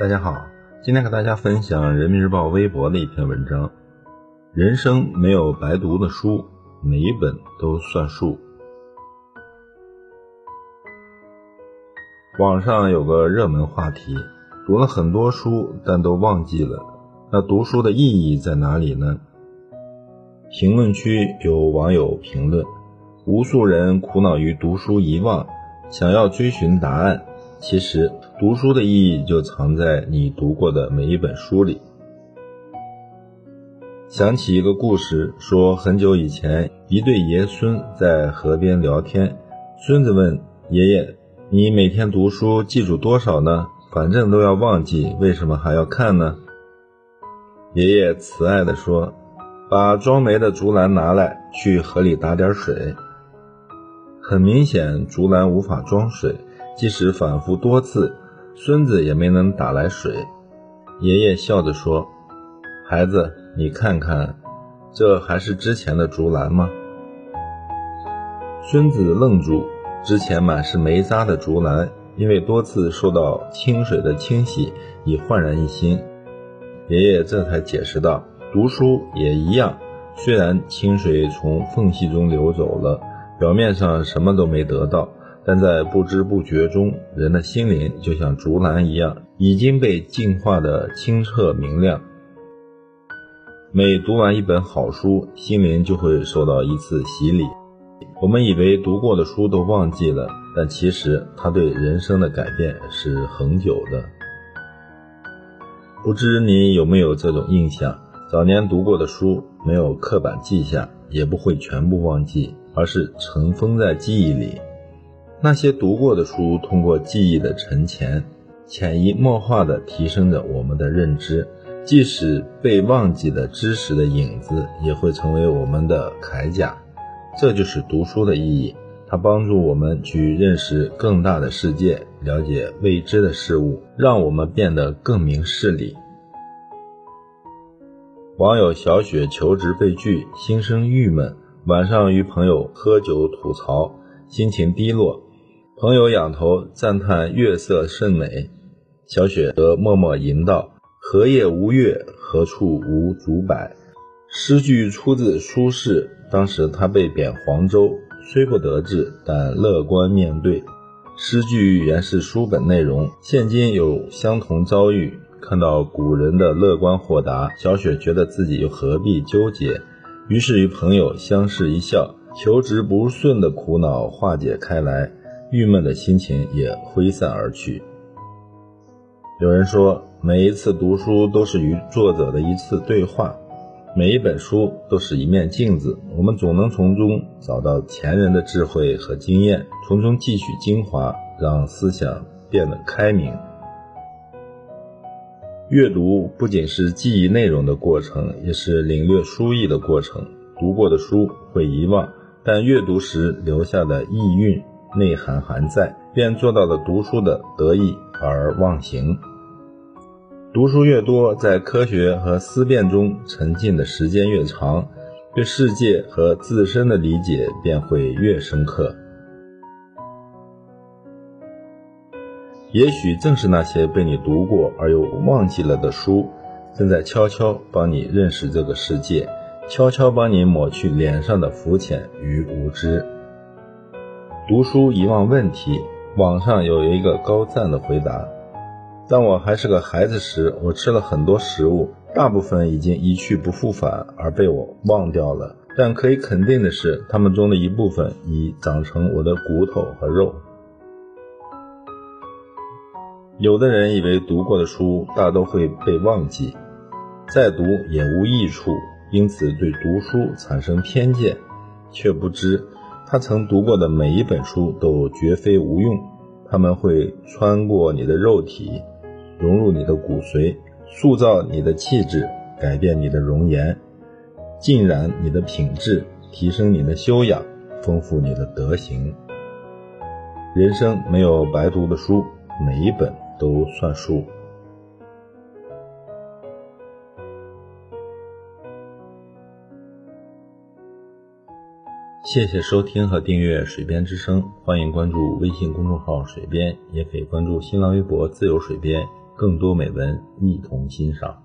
大家好，今天给大家分享人民日报微博的一篇文章。人生没有白读的书，每一本都算数。网上有个热门话题，读了很多书，但都忘记了，那读书的意义在哪里呢？评论区有网友评论：无数人苦恼于读书遗忘，想要追寻答案。其实，读书的意义就藏在你读过的每一本书里。想起一个故事，说很久以前，一对爷孙在河边聊天。孙子问爷爷：“你每天读书记住多少呢？反正都要忘记，为什么还要看呢？”爷爷慈爱地说：“把装煤的竹篮拿来，去河里打点水。”很明显，竹篮无法装水。即使反复多次，孙子也没能打来水。爷爷笑着说：“孩子，你看看，这还是之前的竹篮吗？”孙子愣住，之前满是煤渣的竹篮，因为多次受到清水的清洗，已焕然一新。爷爷这才解释道：“读书也一样，虽然清水从缝隙中流走了，表面上什么都没得到。”但在不知不觉中，人的心灵就像竹篮一样，已经被净化的清澈明亮。每读完一本好书，心灵就会受到一次洗礼。我们以为读过的书都忘记了，但其实它对人生的改变是恒久的。不知你有没有这种印象？早年读过的书，没有刻板记下，也不会全部忘记，而是尘封在记忆里。那些读过的书，通过记忆的沉潜，潜移默化地提升着我们的认知。即使被忘记的知识的影子，也会成为我们的铠甲。这就是读书的意义，它帮助我们去认识更大的世界，了解未知的事物，让我们变得更明事理。网友小雪求职被拒，心生郁闷，晚上与朋友喝酒吐槽，心情低落。朋友仰头赞叹月色甚美，小雪则默默吟道：“荷叶无月，何处无竹柏？”诗句出自苏轼，当时他被贬黄州，虽不得志，但乐观面对。诗句原是书本内容，现今有相同遭遇，看到古人的乐观豁达，小雪觉得自己又何必纠结？于是与朋友相视一笑，求职不顺的苦恼化解开来。郁闷的心情也挥散而去。有人说，每一次读书都是与作者的一次对话，每一本书都是一面镜子，我们总能从中找到前人的智慧和经验，从中汲取精华，让思想变得开明。阅读不仅是记忆内容的过程，也是领略书意的过程。读过的书会遗忘，但阅读时留下的意蕴。内涵还在，便做到了读书的得意而忘形。读书越多，在科学和思辨中沉浸的时间越长，对世界和自身的理解便会越深刻。也许正是那些被你读过而又忘记了的书，正在悄悄帮你认识这个世界，悄悄帮你抹去脸上的肤浅与无知。读书遗忘问题，网上有一个高赞的回答：当我还是个孩子时，我吃了很多食物，大部分已经一去不复返，而被我忘掉了。但可以肯定的是，它们中的一部分已长成我的骨头和肉。有的人以为读过的书大都会被忘记，再读也无益处，因此对读书产生偏见，却不知。他曾读过的每一本书都绝非无用，他们会穿过你的肉体，融入你的骨髓，塑造你的气质，改变你的容颜，浸染你的品质，提升你的修养，丰富你的德行。人生没有白读的书，每一本都算数。谢谢收听和订阅《水边之声》，欢迎关注微信公众号“水边”，也可以关注新浪微博“自由水边”。更多美文一同欣赏。